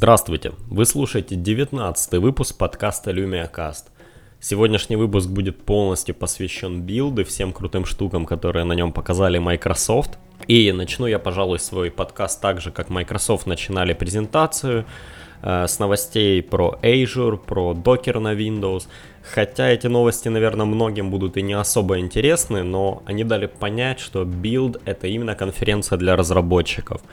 Здравствуйте! Вы слушаете 19 выпуск подкаста LumiaCast. Сегодняшний выпуск будет полностью посвящен билду, всем крутым штукам, которые на нем показали Microsoft. И начну я, пожалуй, свой подкаст так же, как Microsoft начинали презентацию, э, с новостей про Azure, про Docker на Windows. Хотя эти новости, наверное, многим будут и не особо интересны, но они дали понять, что Build это именно конференция для разработчиков –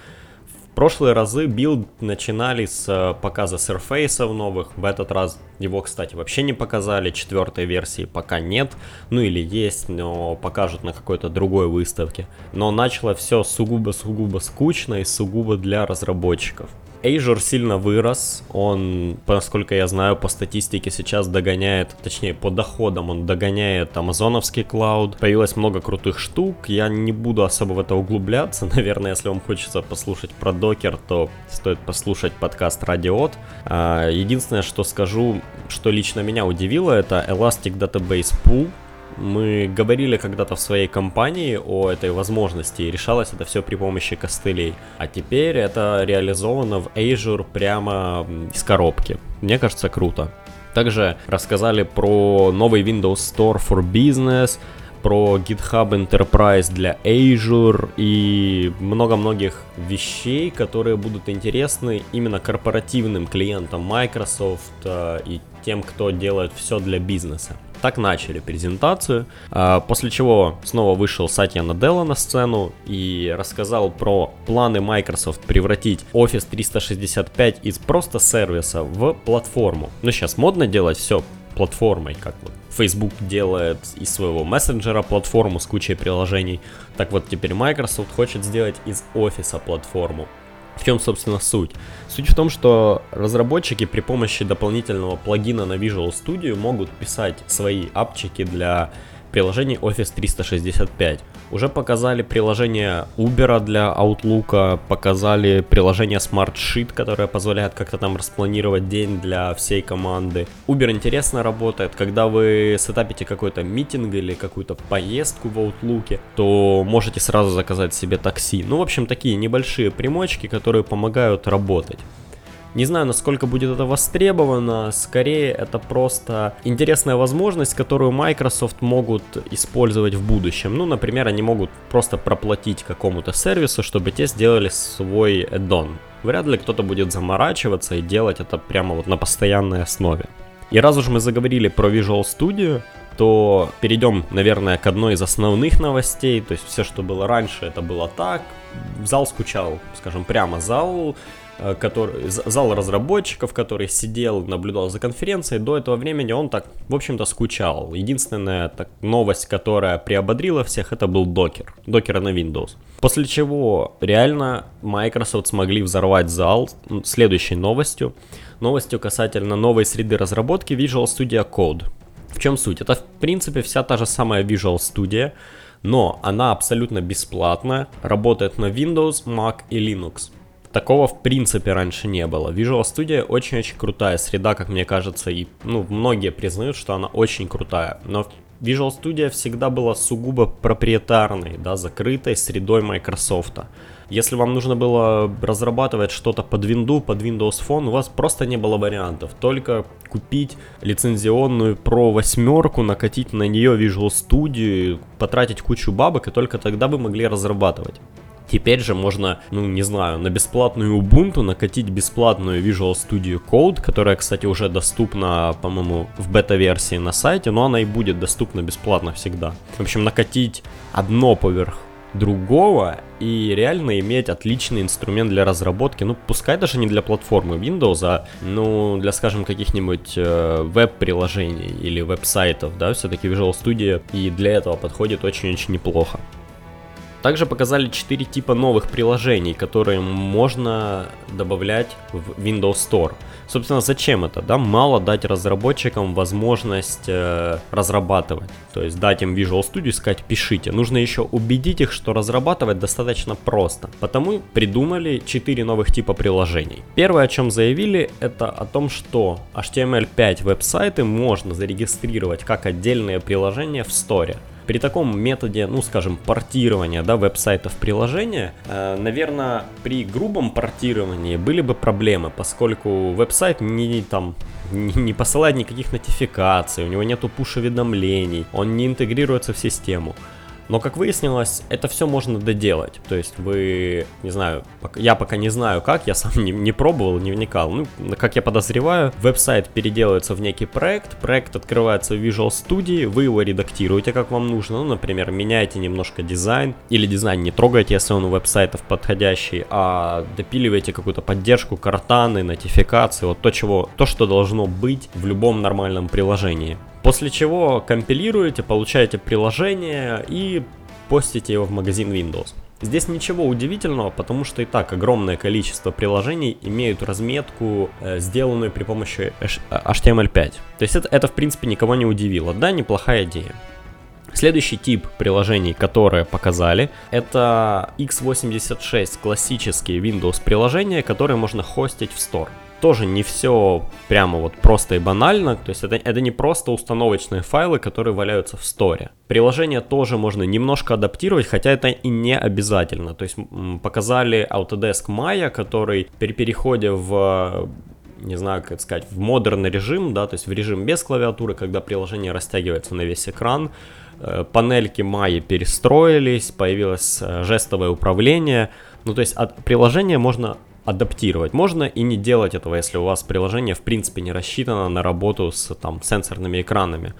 прошлые разы Build начинали с э, показа Surface новых, в этот раз его, кстати, вообще не показали, четвертой версии пока нет, ну или есть, но покажут на какой-то другой выставке. Но начало все сугубо-сугубо скучно и сугубо для разработчиков. Azure сильно вырос, он, насколько я знаю, по статистике сейчас догоняет, точнее по доходам он догоняет амазоновский cloud. Появилось много крутых штук, я не буду особо в это углубляться, наверное, если вам хочется послушать про Docker, то стоит послушать подкаст Радио-Т. А, единственное, что скажу, что лично меня удивило, это Elastic Database Pool, мы говорили когда-то в своей компании о этой возможности, и решалось это все при помощи костылей. А теперь это реализовано в Azure прямо из коробки. Мне кажется, круто. Также рассказали про новый Windows Store for Business, про GitHub Enterprise для Azure и много многих вещей, которые будут интересны именно корпоративным клиентам Microsoft э, и тем, кто делает все для бизнеса. Так начали презентацию, а, после чего снова вышел Сатья Наделла на сцену и рассказал про планы Microsoft превратить Office 365 из просто сервиса в платформу. Ну, сейчас модно делать все платформой, как вот Facebook делает из своего мессенджера платформу с кучей приложений. Так вот теперь Microsoft хочет сделать из офиса платформу. В чем, собственно, суть? Суть в том, что разработчики при помощи дополнительного плагина на Visual Studio могут писать свои апчики для приложений Office 365. Уже показали приложение Uber для Outlook, показали приложение Smart Sheet, которое позволяет как-то там распланировать день для всей команды. Uber интересно работает, когда вы сетапите какой-то митинг или какую-то поездку в Outlook, то можете сразу заказать себе такси. Ну, в общем, такие небольшие примочки, которые помогают работать. Не знаю, насколько будет это востребовано, скорее это просто интересная возможность, которую Microsoft могут использовать в будущем. Ну, например, они могут просто проплатить какому-то сервису, чтобы те сделали свой add-on. Вряд ли кто-то будет заморачиваться и делать это прямо вот на постоянной основе. И раз уж мы заговорили про Visual Studio, то перейдем, наверное, к одной из основных новостей. То есть все, что было раньше, это было так. Зал скучал, скажем прямо, зал который, зал разработчиков, который сидел, наблюдал за конференцией, до этого времени он так, в общем-то, скучал. Единственная так, новость, которая приободрила всех, это был докер. Докер на Windows. После чего реально Microsoft смогли взорвать зал следующей новостью. Новостью касательно новой среды разработки Visual Studio Code. В чем суть? Это, в принципе, вся та же самая Visual Studio, но она абсолютно бесплатная, работает на Windows, Mac и Linux. Такого в принципе раньше не было. Visual Studio очень-очень крутая среда, как мне кажется, и ну, многие признают, что она очень крутая. Но Visual Studio всегда была сугубо проприетарной, да, закрытой средой Microsoft. Если вам нужно было разрабатывать что-то под Windows, под Windows Phone, у вас просто не было вариантов. Только купить лицензионную Pro 8, накатить на нее Visual Studio, потратить кучу бабок, и только тогда вы могли разрабатывать. Теперь же можно, ну не знаю, на бесплатную Ubuntu накатить бесплатную Visual Studio Code, которая, кстати, уже доступна, по-моему, в бета-версии на сайте, но она и будет доступна бесплатно всегда. В общем, накатить одно поверх другого и реально иметь отличный инструмент для разработки, ну, пускай даже не для платформы Windows, а, ну, для, скажем, каких-нибудь э, веб-приложений или веб-сайтов, да, все-таки Visual Studio и для этого подходит очень-очень неплохо. Также показали 4 типа новых приложений, которые можно добавлять в Windows Store. Собственно, зачем это? Да? Мало дать разработчикам возможность э, разрабатывать. То есть дать им Visual Studio и сказать пишите. Нужно еще убедить их, что разрабатывать достаточно просто. Потому придумали 4 новых типа приложений. Первое, о чем заявили, это о том, что HTML5 веб-сайты можно зарегистрировать как отдельные приложения в Store. При таком методе, ну скажем, портирования да, веб-сайтов в приложение, э, наверное, при грубом портировании были бы проблемы, поскольку веб-сайт не там не, не посылает никаких нотификаций, у него нету пуш-уведомлений, он не интегрируется в систему. Но, как выяснилось, это все можно доделать. То есть вы, не знаю, я пока не знаю как, я сам не, не пробовал, не вникал. Ну, как я подозреваю, веб-сайт переделывается в некий проект, проект открывается в Visual Studio, вы его редактируете как вам нужно. Ну, например, меняете немножко дизайн, или дизайн не трогаете, если он у веб-сайтов подходящий, а допиливаете какую-то поддержку, Кортаны, нотификации, вот то, чего, то, что должно быть в любом нормальном приложении. После чего компилируете, получаете приложение и постите его в магазин Windows. Здесь ничего удивительного, потому что и так огромное количество приложений имеют разметку, э, сделанную при помощи HTML5. То есть это, это в принципе никого не удивило. Да, неплохая идея. Следующий тип приложений, которые показали, это x86 классические Windows приложения, которые можно хостить в Store тоже не все прямо вот просто и банально, то есть это, это не просто установочные файлы, которые валяются в сторе. Приложение тоже можно немножко адаптировать, хотя это и не обязательно. То есть показали Autodesk Maya, который при переходе в не знаю, как сказать, в модерный режим, да, то есть в режим без клавиатуры, когда приложение растягивается на весь экран, э, панельки Maya перестроились, появилось э, жестовое управление, ну, то есть от приложения можно адаптировать. Можно и не делать этого, если у вас приложение в принципе не рассчитано на работу с там сенсорными экранами.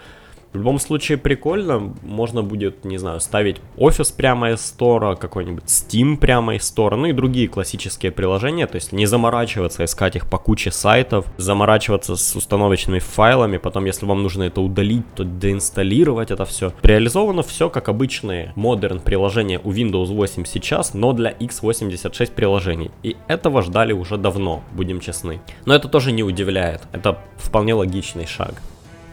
В любом случае прикольно, можно будет, не знаю, ставить офис прямо из стора, какой-нибудь Steam прямо из стора, ну и другие классические приложения, то есть не заморачиваться, искать их по куче сайтов, заморачиваться с установочными файлами, потом если вам нужно это удалить, то деинсталлировать это все. Реализовано все как обычные модерн приложения у Windows 8 сейчас, но для x86 приложений. И этого ждали уже давно, будем честны. Но это тоже не удивляет, это вполне логичный шаг.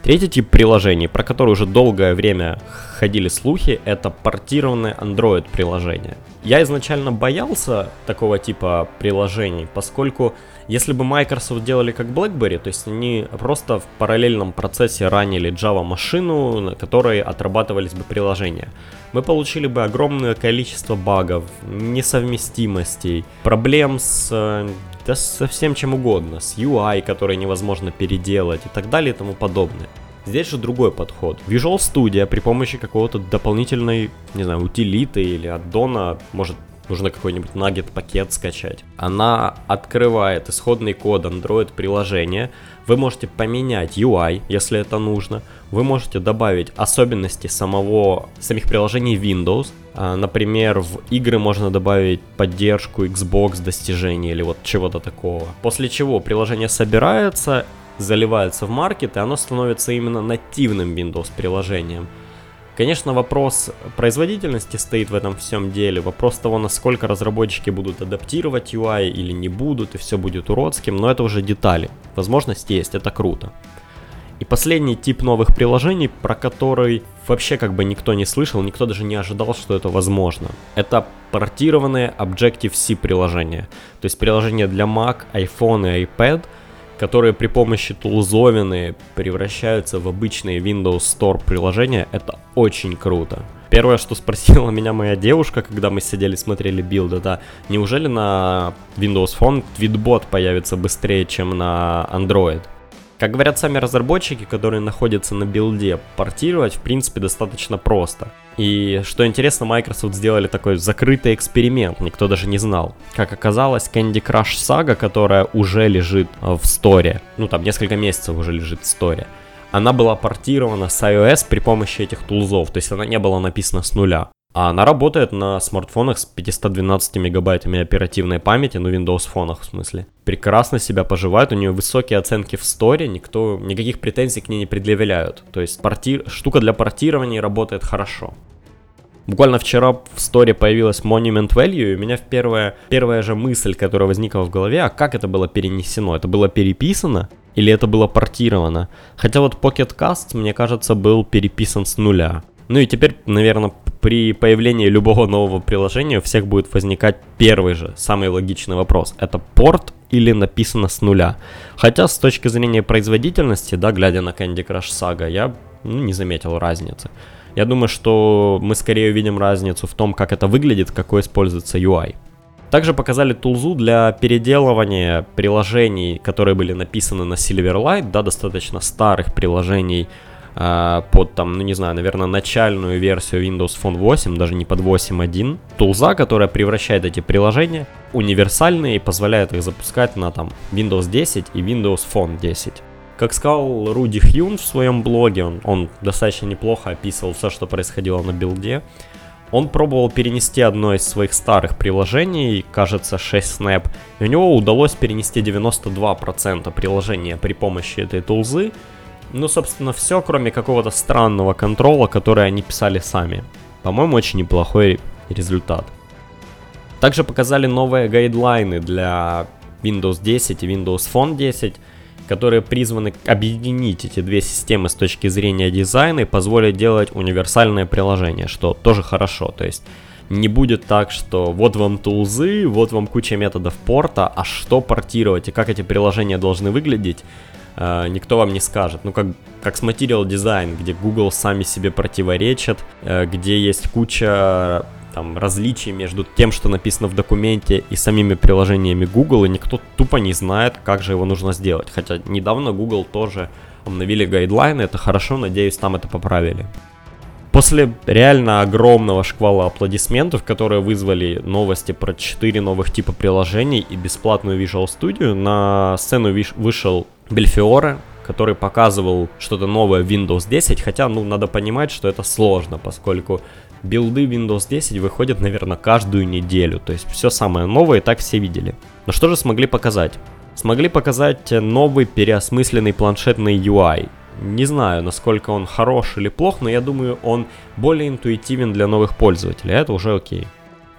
Третий тип приложений, про который уже долгое время ходили слухи, это портированные Android приложения. Я изначально боялся такого типа приложений, поскольку если бы Microsoft делали как BlackBerry, то есть они просто в параллельном процессе ранили Java машину, на которой отрабатывались бы приложения, мы получили бы огромное количество багов, несовместимостей, проблем с да со всем чем угодно, с UI, который невозможно переделать и так далее и тому подобное. Здесь же другой подход. Visual Studio при помощи какого-то дополнительной, не знаю, утилиты или аддона, может нужно какой-нибудь nugget пакет скачать. Она открывает исходный код Android приложения. Вы можете поменять UI, если это нужно. Вы можете добавить особенности самого, самих приложений Windows. А, например, в игры можно добавить поддержку Xbox достижений или вот чего-то такого. После чего приложение собирается, заливается в маркет, и оно становится именно нативным Windows приложением. Конечно, вопрос производительности стоит в этом всем деле. Вопрос того, насколько разработчики будут адаптировать UI или не будут, и все будет уродским, но это уже детали. Возможность есть, это круто. И последний тип новых приложений, про который вообще как бы никто не слышал, никто даже не ожидал, что это возможно. Это портированные Objective-C приложения. То есть приложения для Mac, iPhone и iPad – которые при помощи тулзовины превращаются в обычные Windows Store приложения, это очень круто. Первое, что спросила меня моя девушка, когда мы сидели смотрели Build, это неужели на Windows Phone Tweetbot появится быстрее, чем на Android? Как говорят сами разработчики, которые находятся на билде, портировать в принципе достаточно просто. И что интересно, Microsoft сделали такой закрытый эксперимент, никто даже не знал. Как оказалось, Candy Crush Saga, которая уже лежит в сторе, ну там несколько месяцев уже лежит в сторе, она была портирована с iOS при помощи этих тулзов, то есть она не была написана с нуля. А она работает на смартфонах с 512 мегабайтами оперативной памяти, ну Windows фонах в смысле. Прекрасно себя поживает, у нее высокие оценки в сторе, никто, никаких претензий к ней не предъявляют. То есть порти... штука для портирования работает хорошо. Буквально вчера в сторе появилась Monument Value, и у меня первая, первая же мысль, которая возникла в голове, а как это было перенесено? Это было переписано или это было портировано? Хотя вот Pocket Cast, мне кажется, был переписан с нуля. Ну и теперь, наверное, при появлении любого нового приложения у всех будет возникать первый же, самый логичный вопрос. Это порт или написано с нуля? Хотя с точки зрения производительности, да, глядя на Candy Crush Saga, я ну, не заметил разницы. Я думаю, что мы скорее увидим разницу в том, как это выглядит, какой используется UI. Также показали тулзу для переделывания приложений, которые были написаны на Silverlight, да, достаточно старых приложений под там, ну не знаю, наверное, начальную версию Windows Phone 8, даже не под 8.1. Тулза, которая превращает эти приложения универсальные и позволяет их запускать на там Windows 10 и Windows Phone 10. Как сказал Руди Хьюн в своем блоге, он, он достаточно неплохо описывал все, что происходило на билде. Он пробовал перенести одно из своих старых приложений, кажется 6 Snap, и у него удалось перенести 92% приложения при помощи этой тулзы. Ну, собственно, все, кроме какого-то странного контрола, который они писали сами. По-моему, очень неплохой результат. Также показали новые гайдлайны для Windows 10 и Windows Phone 10 которые призваны объединить эти две системы с точки зрения дизайна и позволят делать универсальное приложение, что тоже хорошо. То есть не будет так, что вот вам тулзы, вот вам куча методов порта, а что портировать и как эти приложения должны выглядеть, э, никто вам не скажет. Ну, как, как с Material Design, где Google сами себе противоречат, э, где есть куча там различий между тем, что написано в документе и самими приложениями Google, и никто тупо не знает, как же его нужно сделать. Хотя недавно Google тоже обновили гайдлайны, это хорошо, надеюсь, там это поправили. После реально огромного шквала аплодисментов, которые вызвали новости про 4 новых типа приложений и бесплатную Visual Studio, на сцену вышел Бельфиоре, который показывал что-то новое в Windows 10, хотя, ну, надо понимать, что это сложно, поскольку билды Windows 10 выходят, наверное, каждую неделю. То есть все самое новое и так все видели. Но что же смогли показать? Смогли показать новый переосмысленный планшетный UI. Не знаю, насколько он хорош или плох, но я думаю, он более интуитивен для новых пользователей. Это уже окей.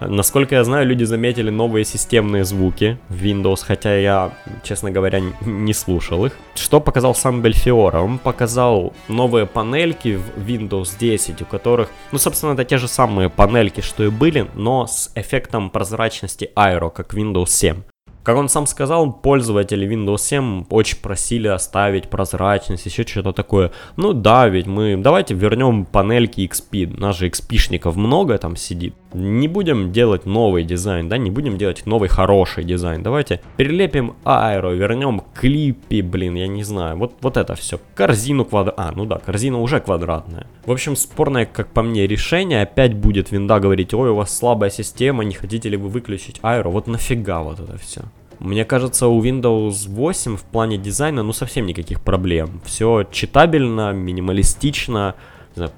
Насколько я знаю, люди заметили новые системные звуки в Windows, хотя я, честно говоря, не слушал их. Что показал сам Бельфиора? Он показал новые панельки в Windows 10, у которых, ну, собственно, это те же самые панельки, что и были, но с эффектом прозрачности Aero, как Windows 7. Как он сам сказал, пользователи Windows 7 очень просили оставить прозрачность, еще что-то такое. Ну да, ведь мы давайте вернем панельки XP, нас же XP-шников много там сидит. Не будем делать новый дизайн, да, не будем делать новый хороший дизайн. Давайте перелепим аэро, вернем клипи, блин, я не знаю. Вот, вот это все. Корзину квадрат... А, ну да, корзина уже квадратная. В общем, спорное, как по мне, решение. Опять будет винда говорить, ой, у вас слабая система, не хотите ли вы выключить аэро? Вот нафига вот это все. Мне кажется, у Windows 8 в плане дизайна, ну, совсем никаких проблем. Все читабельно, минималистично,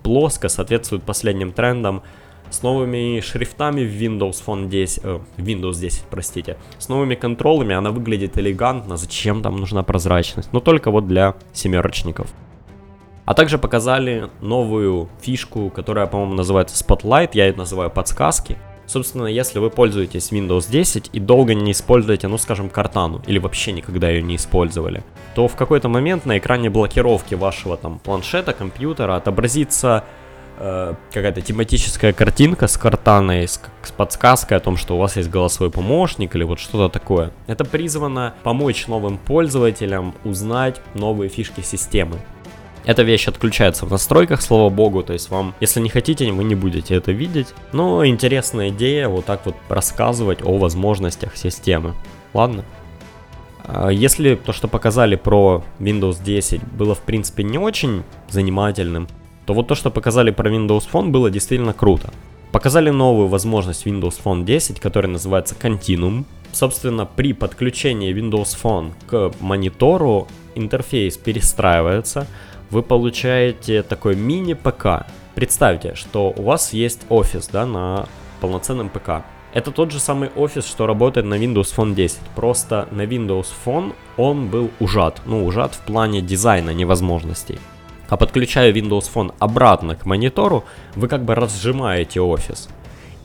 плоско, соответствует последним трендам. С новыми шрифтами в Windows Phone 10, э, Windows 10, простите, с новыми контролами она выглядит элегантно. Зачем там нужна прозрачность? Но только вот для семерочников. А также показали новую фишку, которая, по-моему, называется Spotlight, я это называю подсказки. Собственно, если вы пользуетесь Windows 10 и долго не используете, ну скажем, картану, или вообще никогда ее не использовали, то в какой-то момент на экране блокировки вашего там планшета, компьютера отобразится э, какая-то тематическая картинка с картаной, с, с подсказкой о том, что у вас есть голосовой помощник или вот что-то такое. Это призвано помочь новым пользователям узнать новые фишки системы. Эта вещь отключается в настройках, слава богу, то есть вам, если не хотите, вы не будете это видеть. Но интересная идея вот так вот рассказывать о возможностях системы. Ладно? А если то, что показали про Windows 10, было в принципе не очень занимательным, то вот то, что показали про Windows Phone, было действительно круто. Показали новую возможность Windows Phone 10, которая называется Continuum. Собственно, при подключении Windows Phone к монитору интерфейс перестраивается, вы получаете такой мини-ПК. Представьте, что у вас есть офис да, на полноценном ПК. Это тот же самый офис, что работает на Windows Phone 10. Просто на Windows Phone он был ужат. Ну, ужат в плане дизайна невозможностей. А подключая Windows Phone обратно к монитору, вы как бы разжимаете офис.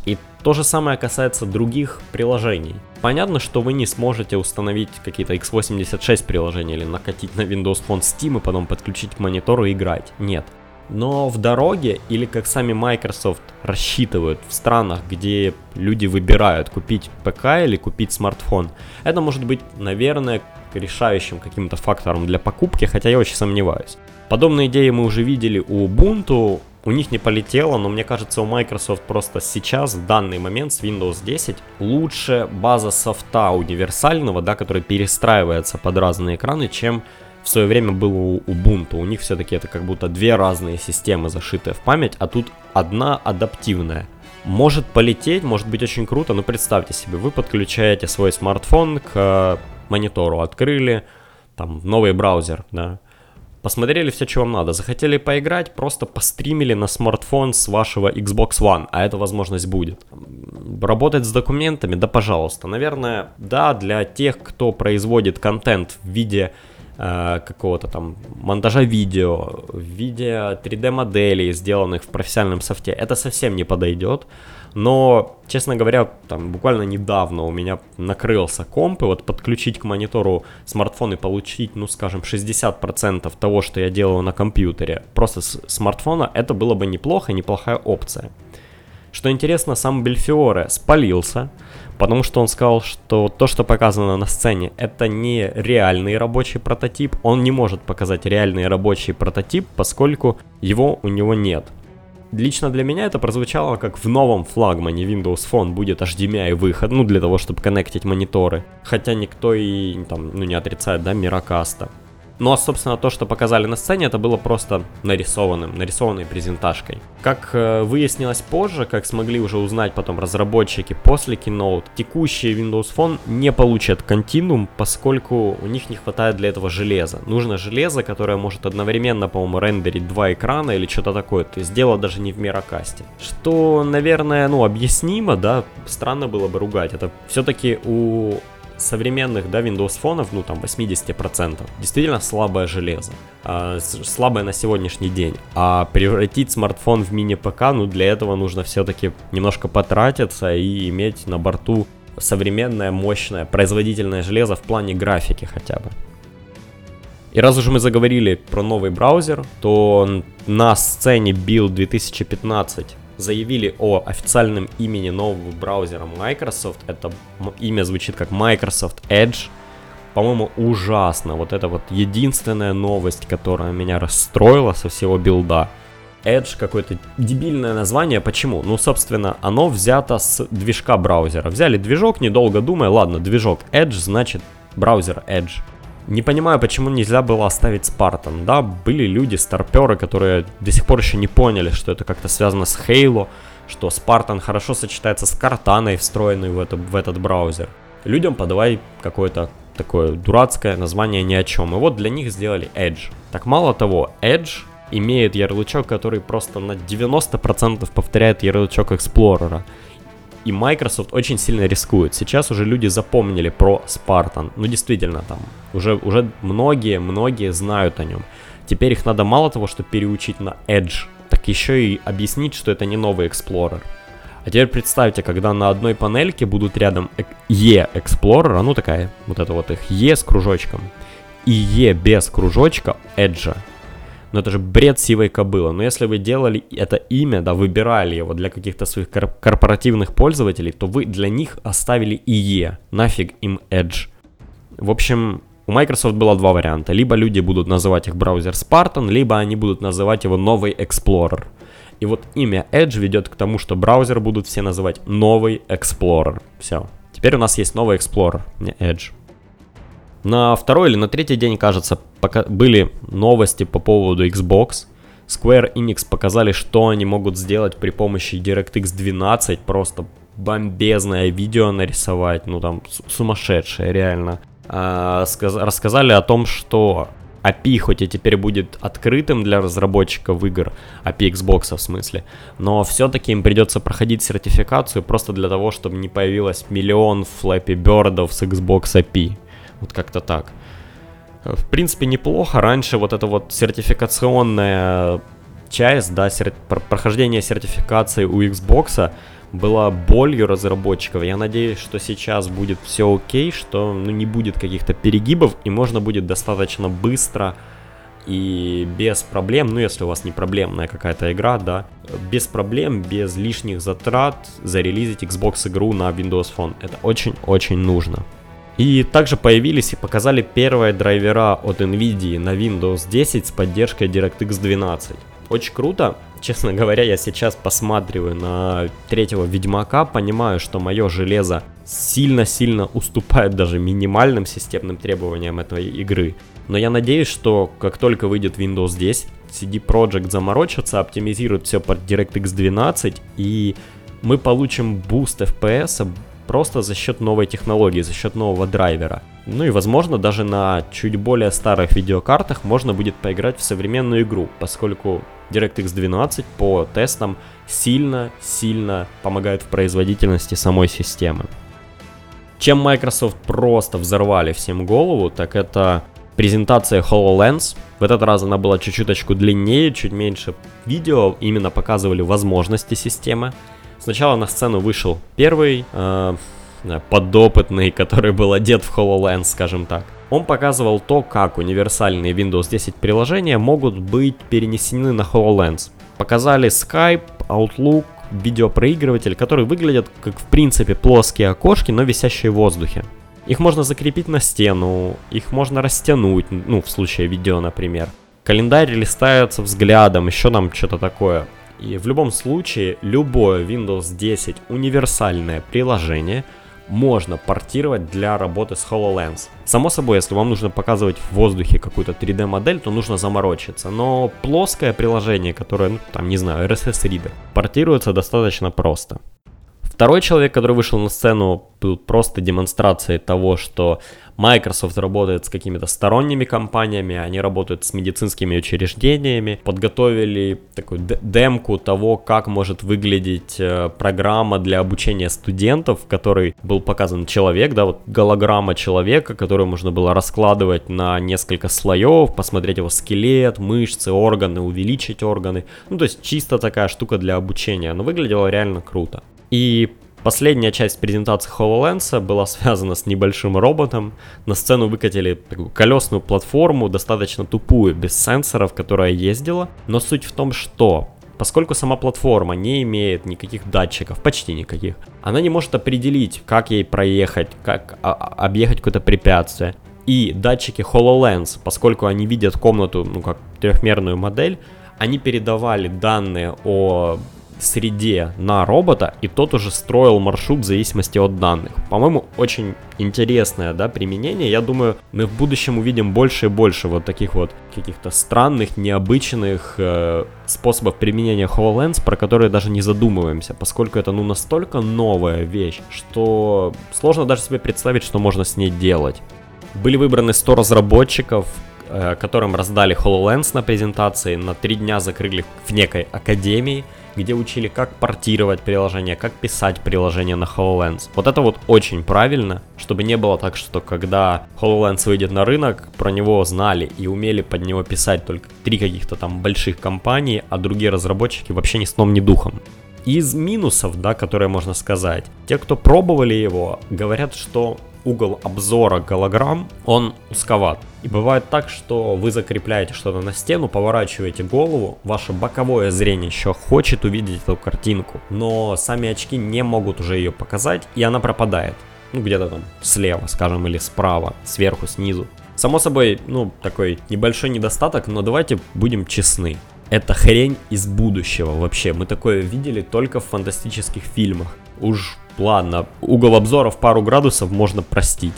И то же самое касается других приложений. Понятно, что вы не сможете установить какие-то x86 приложения или накатить на Windows Phone Steam и потом подключить к монитору и играть. Нет. Но в дороге, или как сами Microsoft рассчитывают в странах, где люди выбирают купить ПК или купить смартфон, это может быть, наверное, решающим каким-то фактором для покупки, хотя я очень сомневаюсь. Подобные идеи мы уже видели у Ubuntu, у них не полетело, но мне кажется, у Microsoft просто сейчас, в данный момент с Windows 10, лучше база софта универсального, да, который перестраивается под разные экраны, чем в свое время было у Ubuntu. У них все-таки это как будто две разные системы, зашитые в память, а тут одна адаптивная. Может полететь, может быть очень круто, но представьте себе, вы подключаете свой смартфон к монитору, открыли там новый браузер, да, посмотрели все, что вам надо, захотели поиграть, просто постримили на смартфон с вашего Xbox One, а эта возможность будет. Работать с документами, да пожалуйста. Наверное, да, для тех, кто производит контент в виде какого-то там монтажа видео, в виде 3D моделей, сделанных в профессиональном софте, это совсем не подойдет. Но, честно говоря, там буквально недавно у меня накрылся комп, и вот подключить к монитору смартфон и получить, ну скажем, 60% того, что я делаю на компьютере, просто с смартфона, это было бы неплохо, неплохая опция. Что интересно, сам Бельфиоре спалился, потому что он сказал, что то, что показано на сцене, это не реальный рабочий прототип, он не может показать реальный рабочий прототип, поскольку его у него нет. Лично для меня это прозвучало как в новом флагмане Windows Phone будет HDMI выход, ну для того, чтобы коннектить мониторы. Хотя никто и там, ну не отрицает, да, Мирокаста. Ну а, собственно, то, что показали на сцене, это было просто нарисованным, нарисованной презентажкой. Как э, выяснилось позже, как смогли уже узнать потом разработчики после Keynote, текущий Windows Phone не получат Continuum, поскольку у них не хватает для этого железа. Нужно железо, которое может одновременно, по-моему, рендерить два экрана или что-то такое. То есть дело даже не в Мирокасте. Что, наверное, ну, объяснимо, да, странно было бы ругать. Это все-таки у современных, да, Windows фонов, ну там 80%, действительно слабое железо, э, слабое на сегодняшний день. А превратить смартфон в мини-ПК, ну для этого нужно все-таки немножко потратиться и иметь на борту современное, мощное, производительное железо в плане графики хотя бы. И раз уже мы заговорили про новый браузер, то на сцене Build 2015 заявили о официальном имени нового браузера Microsoft. Это имя звучит как Microsoft Edge. По-моему, ужасно. Вот это вот единственная новость, которая меня расстроила со всего билда. Edge какое-то дебильное название. Почему? Ну, собственно, оно взято с движка браузера. Взяли движок, недолго думая, ладно, движок Edge, значит браузер Edge. Не понимаю, почему нельзя было оставить Спартан. Да, были люди, старперы, которые до сих пор еще не поняли, что это как-то связано с Halo, что Спартан хорошо сочетается с Картаной, встроенной в, это, в этот браузер. Людям подавай какое-то такое дурацкое название ни о чем. И вот для них сделали Edge. Так мало того, Edge имеет ярлычок, который просто на 90% повторяет ярлычок Explorer и Microsoft очень сильно рискует. Сейчас уже люди запомнили про Spartan. Ну, действительно, там уже, уже многие-многие знают о нем. Теперь их надо мало того, что переучить на Edge, так еще и объяснить, что это не новый Explorer. А теперь представьте, когда на одной панельке будут рядом E Explorer, а ну такая, вот это вот их E с кружочком, и E без кружочка Edge. Но это же бред сивой кобылы. Но если вы делали это имя, да, выбирали его для каких-то своих корпоративных пользователей, то вы для них оставили IE. Нафиг им Edge. В общем, у Microsoft было два варианта. Либо люди будут называть их браузер Spartan, либо они будут называть его новый Explorer. И вот имя Edge ведет к тому, что браузер будут все называть новый Explorer. Все. Теперь у нас есть новый Explorer, не Edge. На второй или на третий день, кажется, пока были новости по поводу Xbox. Square Enix показали, что они могут сделать при помощи DirectX 12. Просто бомбезное видео нарисовать, ну там сумасшедшее, реально. А, сказ- рассказали о том, что API хоть и теперь будет открытым для разработчиков игр, API Xbox в смысле, но все-таки им придется проходить сертификацию просто для того, чтобы не появилось миллион Flappy Bird с Xbox API. Вот как-то так. В принципе, неплохо. Раньше вот эта вот сертификационная часть, да, сер... прохождение сертификации у Xbox была болью разработчиков. Я надеюсь, что сейчас будет все окей, что ну, не будет каких-то перегибов, и можно будет достаточно быстро и без проблем, ну если у вас не проблемная какая-то игра, да, без проблем, без лишних затрат зарелизить Xbox игру на Windows Phone. Это очень-очень нужно. И также появились и показали первые драйвера от NVIDIA на Windows 10 с поддержкой DirectX 12. очень круто. Честно говоря, я сейчас посматриваю на третьего Ведьмака, понимаю, что мое железо сильно-сильно уступает даже минимальным системным требованиям этой игры. Но я надеюсь, что как только выйдет Windows 10, CD Projekt заморочится, оптимизирует все под DirectX 12, и мы получим boost FPS просто за счет новой технологии, за счет нового драйвера. Ну и возможно даже на чуть более старых видеокартах можно будет поиграть в современную игру, поскольку DirectX 12 по тестам сильно-сильно помогает в производительности самой системы. Чем Microsoft просто взорвали всем голову, так это презентация HoloLens. В этот раз она была чуть-чуточку длиннее, чуть меньше видео, именно показывали возможности системы. Сначала на сцену вышел первый э, подопытный, который был одет в HoloLens, скажем так. Он показывал то, как универсальные Windows 10 приложения могут быть перенесены на HoloLens. Показали Skype, Outlook, видеопроигрыватель, которые выглядят как в принципе плоские окошки, но висящие в воздухе. Их можно закрепить на стену, их можно растянуть, ну, в случае видео, например. Календарь листается взглядом, еще там что-то такое. И в любом случае, любое Windows 10 универсальное приложение – можно портировать для работы с HoloLens. Само собой, если вам нужно показывать в воздухе какую-то 3D модель, то нужно заморочиться. Но плоское приложение, которое, ну, там, не знаю, RSS Reader, портируется достаточно просто. Второй человек, который вышел на сцену, был просто демонстрацией того, что Microsoft работает с какими-то сторонними компаниями, они работают с медицинскими учреждениями, подготовили такую демку того, как может выглядеть э, программа для обучения студентов, в которой был показан человек, да, вот голограмма человека, которую можно было раскладывать на несколько слоев, посмотреть его скелет, мышцы, органы, увеличить органы. Ну, то есть чисто такая штука для обучения, но выглядело реально круто. И последняя часть презентации HoloLens была связана с небольшим роботом. На сцену выкатили такую колесную платформу, достаточно тупую, без сенсоров, которая ездила. Но суть в том, что Поскольку сама платформа не имеет никаких датчиков, почти никаких, она не может определить, как ей проехать, как а, а объехать какое-то препятствие. И датчики HoloLens, поскольку они видят комнату, ну как трехмерную модель, они передавали данные о среде на робота, и тот уже строил маршрут в зависимости от данных. По-моему, очень интересное да, применение. Я думаю, мы в будущем увидим больше и больше вот таких вот каких-то странных, необычных э, способов применения HoloLens, про которые даже не задумываемся, поскольку это ну настолько новая вещь, что сложно даже себе представить, что можно с ней делать. Были выбраны 100 разработчиков, э, которым раздали HoloLens на презентации, на три дня закрыли в некой академии – где учили, как портировать приложение, как писать приложение на HoloLens. Вот это вот очень правильно, чтобы не было так, что когда HoloLens выйдет на рынок, про него знали и умели под него писать только три каких-то там больших компании, а другие разработчики вообще ни сном, ни духом. Из минусов, да, которые можно сказать, те, кто пробовали его, говорят, что угол обзора голограмм, он узковат. И бывает так, что вы закрепляете что-то на стену, поворачиваете голову, ваше боковое зрение еще хочет увидеть эту картинку, но сами очки не могут уже ее показать, и она пропадает. Ну, где-то там слева, скажем, или справа, сверху, снизу. Само собой, ну, такой небольшой недостаток, но давайте будем честны. Это хрень из будущего вообще. Мы такое видели только в фантастических фильмах. Уж ладно, угол обзора в пару градусов можно простить.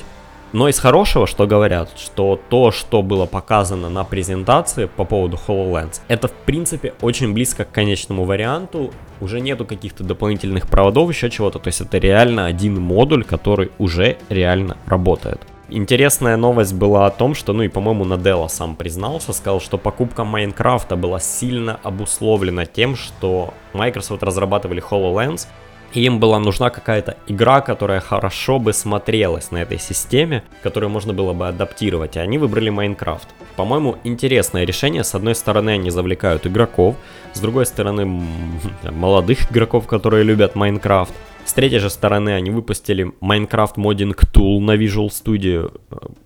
Но из хорошего, что говорят, что то, что было показано на презентации по поводу HoloLens, это в принципе очень близко к конечному варианту. Уже нету каких-то дополнительных проводов, еще чего-то. То есть это реально один модуль, который уже реально работает. Интересная новость была о том, что, ну и, по-моему, Наделла сам признался, сказал, что покупка Майнкрафта была сильно обусловлена тем, что Microsoft разрабатывали HoloLens, и им была нужна какая-то игра, которая хорошо бы смотрелась на этой системе, которую можно было бы адаптировать, и они выбрали Майнкрафт. По-моему, интересное решение. С одной стороны, они завлекают игроков, с другой стороны, молодых игроков, которые любят Майнкрафт. С третьей же стороны, они выпустили Minecraft Modding Tool на Visual Studio,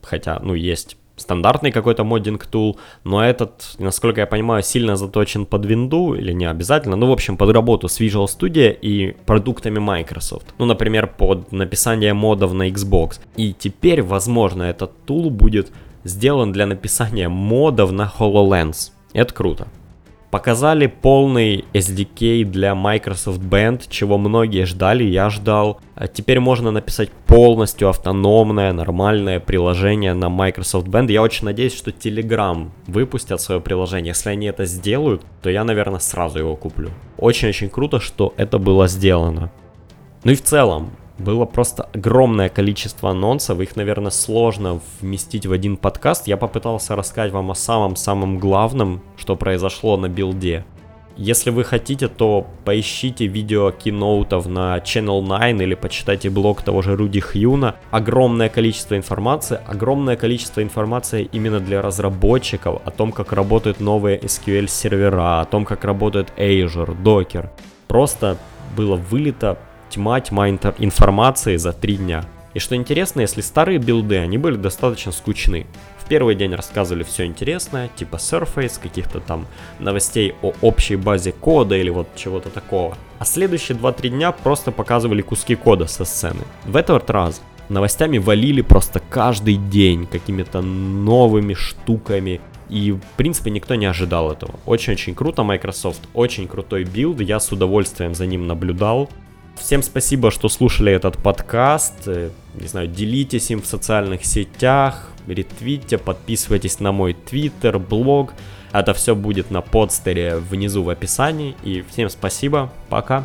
хотя, ну, есть стандартный какой-то моддинг тул, но этот, насколько я понимаю, сильно заточен под винду, или не обязательно, ну, в общем, под работу с Visual Studio и продуктами Microsoft. Ну, например, под написание модов на Xbox. И теперь, возможно, этот тул будет сделан для написания модов на HoloLens. Это круто. Показали полный SDK для Microsoft Band, чего многие ждали, я ждал. А теперь можно написать полностью автономное, нормальное приложение на Microsoft Band. Я очень надеюсь, что Telegram выпустят свое приложение. Если они это сделают, то я, наверное, сразу его куплю. Очень-очень круто, что это было сделано. Ну и в целом, было просто огромное количество анонсов, их, наверное, сложно вместить в один подкаст. Я попытался рассказать вам о самом-самом главном, что произошло на билде. Если вы хотите, то поищите видео киноутов на Channel 9 или почитайте блог того же Руди Хьюна. Огромное количество информации, огромное количество информации именно для разработчиков о том, как работают новые SQL сервера, о том, как работает Azure, Docker. Просто было вылито тьма, тьма информации за три дня. И что интересно, если старые билды, они были достаточно скучны. В первый день рассказывали все интересное, типа Surface, каких-то там новостей о общей базе кода или вот чего-то такого. А следующие 2-3 дня просто показывали куски кода со сцены. В этот раз новостями валили просто каждый день какими-то новыми штуками. И, в принципе, никто не ожидал этого. Очень-очень круто, Microsoft, очень крутой билд, я с удовольствием за ним наблюдал. Всем спасибо, что слушали этот подкаст. Э, не знаю, делитесь им в социальных сетях, ретвитьте, подписывайтесь на мой твиттер, блог. Это все будет на подстере внизу в описании. И всем спасибо, пока.